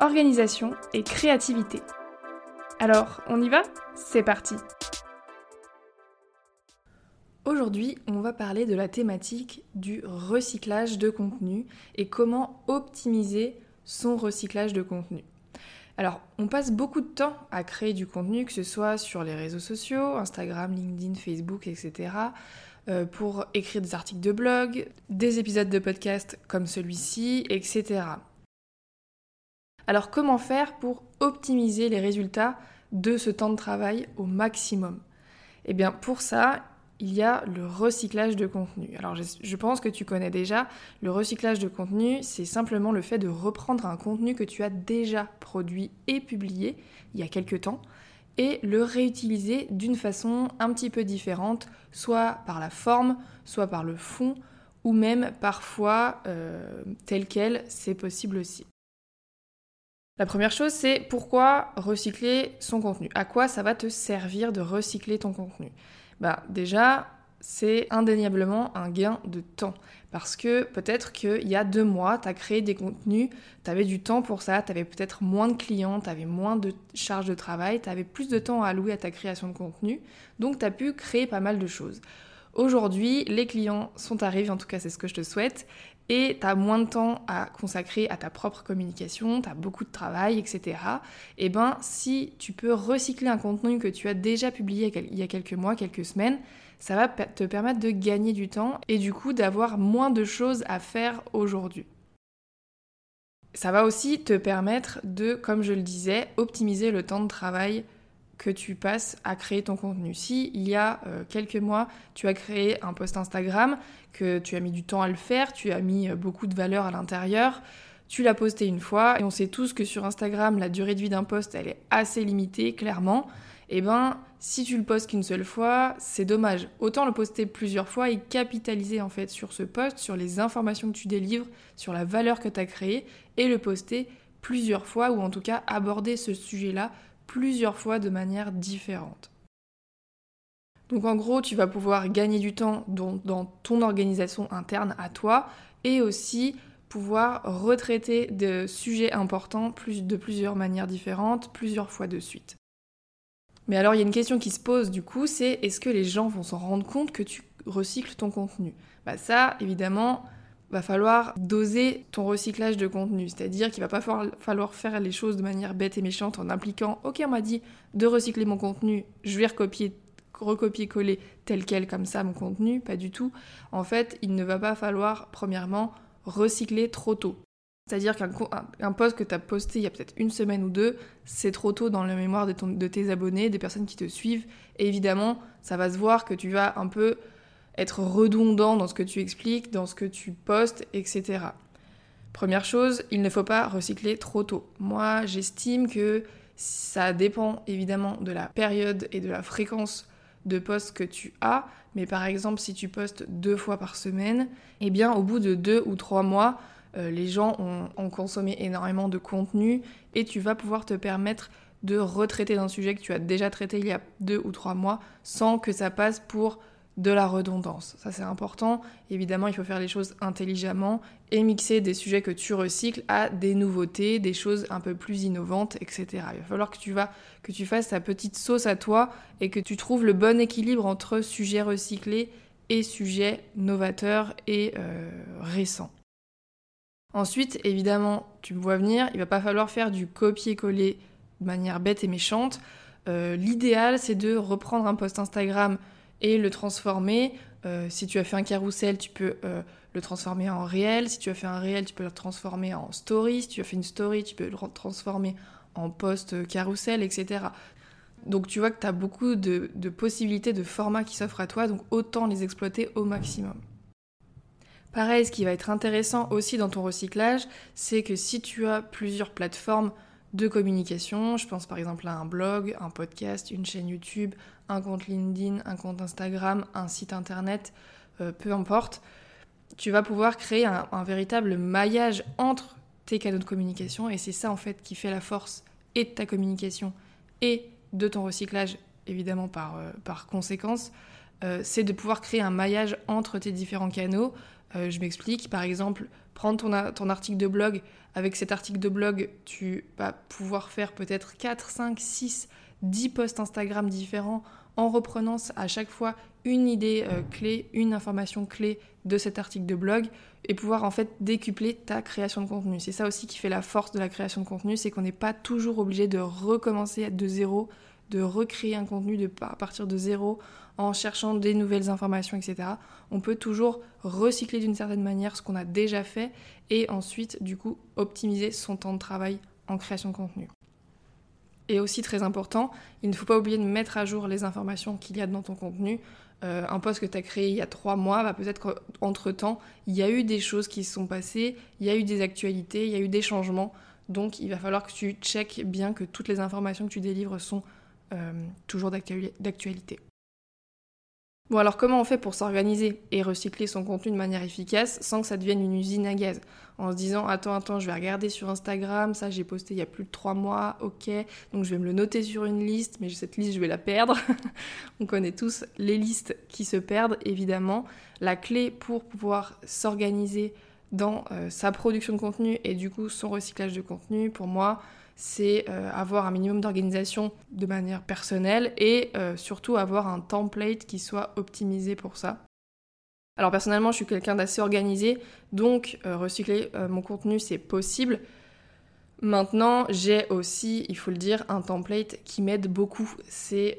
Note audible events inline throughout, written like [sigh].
organisation et créativité. Alors, on y va? C'est parti Aujourd'hui, on va parler de la thématique du recyclage de contenu et comment optimiser son recyclage de contenu. Alors, on passe beaucoup de temps à créer du contenu, que ce soit sur les réseaux sociaux, Instagram, LinkedIn, Facebook, etc., euh, pour écrire des articles de blog, des épisodes de podcast comme celui-ci, etc. Alors, comment faire pour optimiser les résultats de ce temps de travail au maximum? Eh bien, pour ça, il y a le recyclage de contenu. Alors je, pense que tu connais déjà, le recyclage de contenu, c'est simplement le fait de reprendre un contenu que tu as déjà produit et publié il y a quelque temps et le réutiliser d'une façon un petit peu différente, soit par la forme, soit par le fond, ou même parfois euh, tel quel, c'est possible aussi. La première chose, c'est pourquoi recycler son contenu? À quoi ça va te servir de recycler ton contenu? Bah déjà, c'est indéniablement un gain de temps. Parce que peut-être qu'il y a deux mois, tu as créé des contenus, tu avais du temps pour ça, tu avais peut-être moins de clients, tu avais moins de charges de travail, tu avais plus de temps à allouer à ta création de contenu, donc tu as pu créer pas mal de choses. Aujourd'hui, les clients sont arrivés, en tout cas c'est ce que je te souhaite, et tu as moins de temps à consacrer à ta propre communication, tu as beaucoup de travail, etc. Et eh ben, si tu peux recycler un contenu que tu as déjà publié il y a quelques mois, quelques semaines, ça va te permettre de gagner du temps et du coup d'avoir moins de choses à faire aujourd'hui. Ça va aussi te permettre de, comme je le disais, optimiser le temps de travail que tu passes à créer ton contenu. Si il y a euh, quelques mois, tu as créé un post Instagram, que tu as mis du temps à le faire, tu as mis euh, beaucoup de valeur à l'intérieur, tu l'as posté une fois, et on sait tous que sur Instagram, la durée de vie d'un post, elle est assez limitée, clairement. Et eh ben, si tu le postes qu'une seule fois, c'est dommage. Autant le poster plusieurs fois et capitaliser en fait sur ce post, sur les informations que tu délivres, sur la valeur que tu as créée, et le poster plusieurs fois, ou en tout cas aborder ce sujet-là plusieurs fois de manière différente. Donc en gros, tu vas pouvoir gagner du temps dans, ton organisation interne à toi et aussi pouvoir retraiter de sujets importants de plusieurs manières différentes, plusieurs fois de suite. Mais alors il y a une question qui se pose du coup, c'est est-ce que les gens vont s'en rendre compte que tu recycles ton contenu? Bah ça, évidemment, va falloir doser ton recyclage de contenu. C'est-à-dire qu'il va pas falloir faire les choses de manière bête et méchante en impliquant Ok, on m'a dit de recycler mon contenu, je vais recopier, recopier-coller tel quel comme ça mon contenu. Pas du tout. En fait, il ne va pas falloir, premièrement, recycler trop tôt. C'est-à-dire qu'un post que tu as posté il y a peut-être une semaine ou deux, c'est trop tôt dans la mémoire de, de tes abonnés, des personnes qui te suivent. Et évidemment, ça va se voir que tu vas un peu être redondant dans ce que tu expliques, dans ce que tu postes, etc. Première chose, il ne faut pas recycler trop tôt. Moi, j'estime que ça dépend évidemment de la période et de la fréquence de posts que tu as, mais par exemple, si tu postes deux fois par semaine, eh bien, au bout de deux ou trois mois, euh, les gens ont, ont, consommé énormément de contenu et tu vas pouvoir te permettre de retraiter d'un sujet que tu as déjà traité il y a deux ou trois mois sans que ça passe pour de la redondance. Ça c'est important. Évidemment, il faut faire les choses intelligemment et mixer des sujets que tu recycles à des nouveautés, des choses un peu plus innovantes, etc. Il va falloir que tu vas, que tu fasses ta petite sauce à toi et que tu trouves le bon équilibre entre sujets recyclés et sujets novateurs et euh, récents. Ensuite, évidemment, tu me vois venir, il va pas falloir faire du copier-coller de manière bête et méchante. Euh, l'idéal, c'est de reprendre un post Instagram et le transformer. Euh, si tu as fait un carrousel, tu peux euh, le transformer en réel. Si tu as fait un réel, tu peux le transformer en story. Si tu as fait une story, tu peux le transformer en post carrousel, etc. Donc tu vois que tu as beaucoup de, possibilités de formats qui s'offrent à toi, donc autant les exploiter au maximum. Pareil, ce qui va être intéressant aussi dans ton recyclage, c'est que si tu as plusieurs plateformes de communication. Je pense par exemple à un blog, un podcast, une chaîne YouTube, un compte LinkedIn, un compte Instagram, un site internet, euh, peu importe. Tu vas pouvoir créer un, véritable maillage entre tes canaux de communication et c'est ça en fait qui fait la force et de ta communication et de ton recyclage, évidemment par, euh, conséquence. Euh, c'est de pouvoir créer un maillage entre tes différents canaux. je m'explique, par exemple, prendre ton, ton article de blog. Avec cet article de blog, tu vas pouvoir faire peut-être 4, 5, 6, 10 posts Instagram différents en reprenant à chaque fois une idée euh, clé, une information clé de cet article de blog et pouvoir en fait décupler ta création de contenu. C'est ça aussi qui fait la force de la création de contenu, c'est qu'on n'est pas toujours obligé de recommencer de zéro, de recréer un contenu de, à partir de zéro en cherchant des nouvelles informations, etc. On peut toujours recycler d'une certaine manière ce qu'on a déjà fait et ensuite, du coup, optimiser son temps de travail en création de contenu. Et aussi très important, il ne faut pas oublier de mettre à jour les informations qu'il y a dans ton contenu. Euh, un post que tu as créé il y a trois mois, bah peut-être qu'entre-temps, il y a eu des choses qui se sont passées, il y a eu des actualités, il y a eu des changements. Donc il va falloir que tu checkes bien que toutes les informations que tu délivres sont euh, toujours d'actualité. Bon alors comment on fait pour s'organiser et recycler son contenu de manière efficace sans que ça devienne une usine à gaz? En se disant attends attends je vais regarder sur Instagram, ça j'ai posté il y a plus de trois mois, ok, donc je vais me le noter sur une liste, mais cette liste je vais la perdre. [laughs] on connaît tous les listes qui se perdent évidemment. La clé pour pouvoir s'organiser dans euh, sa production de contenu et du coup son recyclage de contenu pour moi c'est euh, avoir un minimum d'organisation de manière personnelle et euh, surtout avoir un template qui soit optimisé pour ça. Alors personnellement, je suis quelqu'un d'assez organisé, donc euh, recycler mon contenu, c'est possible. Maintenant, j'ai aussi, il faut le dire, un template qui m'aide beaucoup. C'est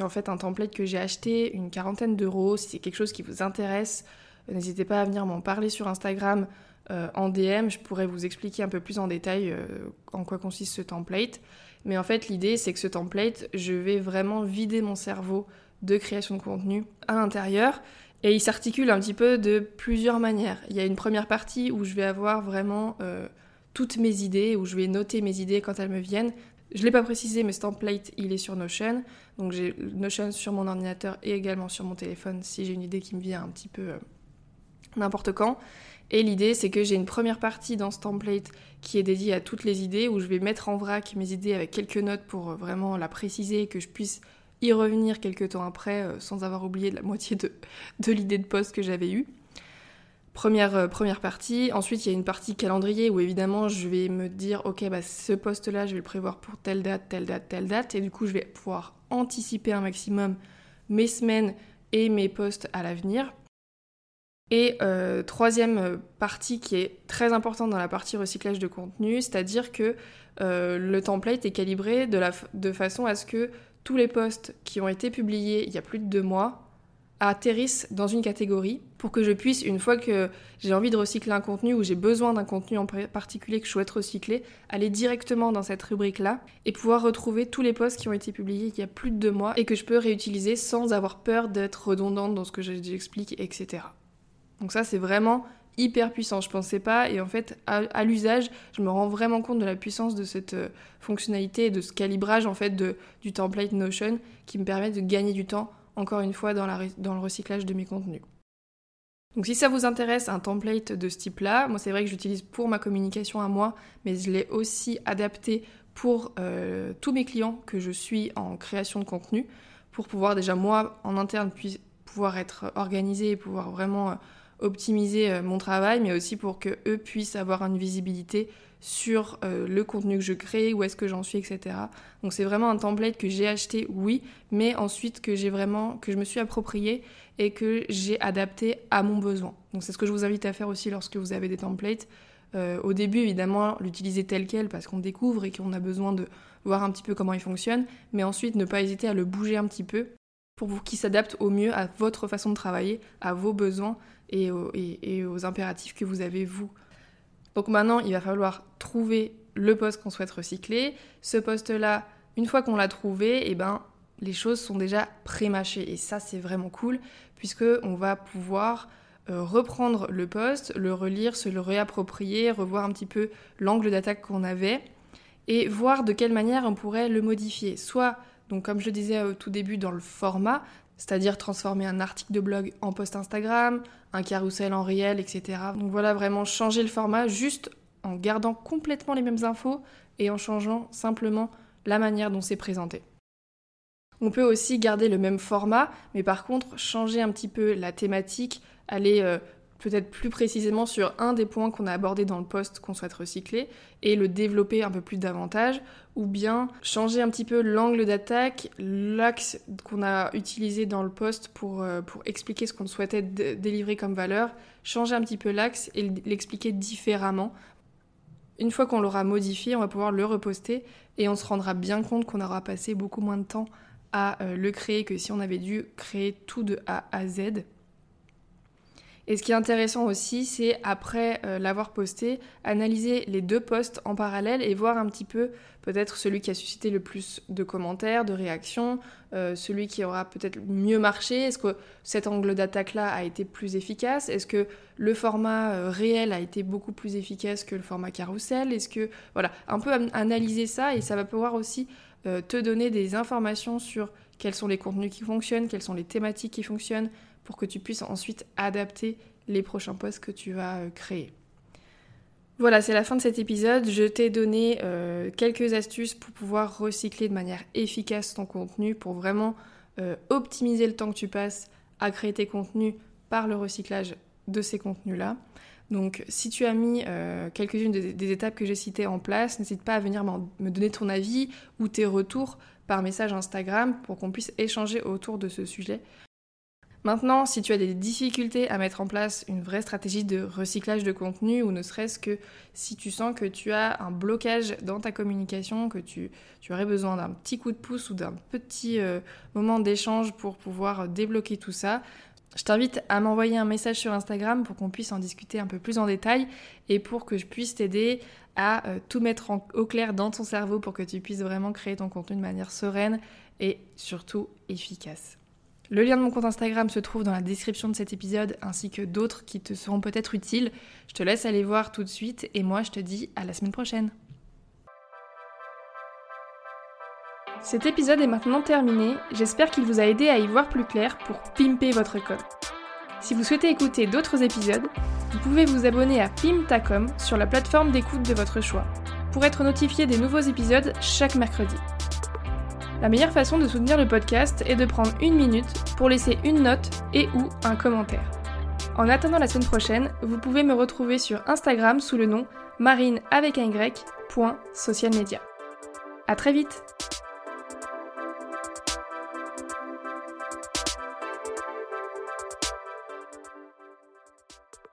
en fait un template que j'ai acheté, une quarantaine d'euros. Si c'est quelque chose qui vous intéresse, n'hésitez pas à venir m'en parler sur Instagram euh, en DM, je pourrais vous expliquer un peu plus en détail euh, en quoi consiste ce template. Mais en fait, l'idée, c'est que ce template, je vais vraiment vider mon cerveau de création de contenu à l'intérieur. Et il s'articule un petit peu de plusieurs manières. Il y a une première partie où je vais avoir vraiment euh, toutes mes idées, où je vais noter mes idées quand elles me viennent. Je ne l'ai pas précisé, mais ce template, il est sur Notion. Donc j'ai Notion sur mon ordinateur et également sur mon téléphone si j'ai une idée qui me vient un petit peu n'importe quand. Et l'idée, c'est que j'ai une première partie dans ce template qui est dédiée à toutes les idées, où je vais mettre en vrac mes idées avec quelques notes pour euh, vraiment la préciser et que je puisse y revenir quelques temps après euh, sans avoir oublié la moitié [laughs] de, l'idée de poste que j'avais eue. Première, euh, première partie. Ensuite, il y a une partie calendrier où évidemment je vais me dire ok, bah, ce poste-là, je vais le prévoir pour telle date, telle date, telle date. Et du coup, je vais pouvoir anticiper un maximum mes semaines et mes postes à l'avenir. Et euh, troisième partie qui est très importante dans la partie recyclage de contenu, c'est-à-dire que le template est calibré de, la, de façon à ce que tous les posts qui ont été publiés il y a plus de deux mois atterrissent dans une catégorie pour que je puisse, une fois que j'ai envie de recycler un contenu ou j'ai besoin d'un contenu en particulier que je souhaite recycler, aller directement dans cette rubrique-là et pouvoir retrouver tous les posts qui ont été publiés il y a plus de deux mois et que je peux réutiliser sans avoir peur d'être redondante dans ce que j'explique, etc. Donc ça, c'est vraiment hyper puissant. Je pensais pas, et en fait, à, l'usage, je me rends vraiment compte de la puissance de cette euh, fonctionnalité et de ce calibrage en fait du template Notion qui me permet de gagner du temps, encore une fois, dans, la, dans le recyclage de mes contenus. Donc si ça vous intéresse, un template de ce type-là, moi c'est vrai que j'utilise pour ma communication à moi, mais je l'ai aussi adapté pour euh, tous mes clients que je suis en création de contenu, pour pouvoir déjà moi en interne puis pouvoir être organisé et pouvoir vraiment... Optimiser euh, mon travail, mais aussi pour que eux puissent avoir une visibilité sur euh, le contenu que je crée, où est-ce que j'en suis, etc. Donc c'est vraiment un template que j'ai acheté, oui, mais ensuite que j'ai vraiment, que je me suis approprié et que j'ai adapté à mon besoin. Donc c'est ce que je vous invite à faire aussi lorsque vous avez des templates. Euh, au début, évidemment, l'utiliser tel quel parce qu'on découvre et qu'on a besoin de voir un petit peu comment il fonctionne, mais ensuite ne pas hésiter à le bouger un petit peu pour vous qui s'adapte au mieux à votre façon de travailler, à vos besoins et aux, impératifs que vous avez vous. Donc maintenant, il va falloir trouver le poste qu'on souhaite recycler. Ce poste-là, une fois qu'on l'a trouvé, eh ben, les choses sont déjà pré-mâchées. Et ça, c'est vraiment cool, puisque on va pouvoir euh, reprendre le poste, le relire, se le réapproprier, revoir un petit peu l'angle d'attaque qu'on avait, et voir de quelle manière on pourrait le modifier. Soit, donc comme je disais au tout début, dans le format, c'est-à-dire transformer un article de blog en post Instagram, un carrousel en réel, etc. Donc voilà, vraiment changer le format juste en gardant complètement les mêmes infos et en changeant simplement la manière dont c'est présenté. On peut aussi garder le même format, mais par contre changer un petit peu la thématique, aller euh, peut-être plus précisément sur un des points qu'on a abordé dans le post qu'on souhaite recycler et le développer un peu plus davantage, ou bien changer un petit peu l'angle d'attaque, l'axe qu'on a utilisé dans le post pour, euh, pour expliquer ce qu'on souhaitait délivrer comme valeur, changer un petit peu l'axe et l'expliquer différemment. Une fois qu'on l'aura modifié, on va pouvoir le reposter et on se rendra bien compte qu'on aura passé beaucoup moins de temps à euh, le créer que si on avait dû créer tout de A à Z. Et ce qui est intéressant aussi, c'est après euh, l'avoir posté, analyser les deux posts en parallèle et voir un petit peu peut-être celui qui a suscité le plus de commentaires, de réactions, euh, celui qui aura peut-être mieux marché. Est-ce que cet angle d'attaque-là a été plus efficace? Est-ce que le format réel a été beaucoup plus efficace que le format carrousel Est-ce que voilà, un peu analyser ça et ça va pouvoir aussi euh, te donner des informations sur quels sont les contenus qui fonctionnent, quelles sont les thématiques qui fonctionnent, pour que tu puisses ensuite adapter les prochains posts que tu vas euh, créer. Voilà, c'est la fin de cet épisode. Je t'ai donné euh, quelques astuces pour pouvoir recycler de manière efficace ton contenu, pour vraiment optimiser le temps que tu passes à créer tes contenus par le recyclage de ces contenus-là. Donc si tu as mis euh, quelques-unes des, étapes que j'ai citées en place, n'hésite pas à venir me donner ton avis ou tes retours par message Instagram pour qu'on puisse échanger autour de ce sujet. Maintenant, si tu as des difficultés à mettre en place une vraie stratégie de recyclage de contenu, ou ne serait-ce que si tu sens que tu as un blocage dans ta communication, que tu, aurais besoin d'un petit coup de pouce ou d'un petit euh, moment d'échange pour pouvoir débloquer tout ça, je t'invite à m'envoyer un message sur Instagram pour qu'on puisse en discuter un peu plus en détail et pour que je puisse t'aider à euh, tout mettre au clair dans ton cerveau pour que tu puisses vraiment créer ton contenu de manière sereine et surtout efficace. Le lien de mon compte Instagram se trouve dans la description de cet épisode ainsi que d'autres qui te seront peut-être utiles. Je te laisse aller voir tout de suite et moi je te dis à la semaine prochaine. Cet épisode est maintenant terminé, j'espère qu'il vous a aidé à y voir plus clair pour pimper votre com. Si vous souhaitez écouter d'autres épisodes, vous pouvez vous abonner à Pimtacom sur la plateforme d'écoute de votre choix, pour être notifié des nouveaux épisodes chaque mercredi. La meilleure façon de soutenir le podcast est de prendre une minute pour laisser une note et ou un commentaire. En attendant la semaine prochaine, vous pouvez me retrouver sur Instagram sous le nom marine avec un y, A très vite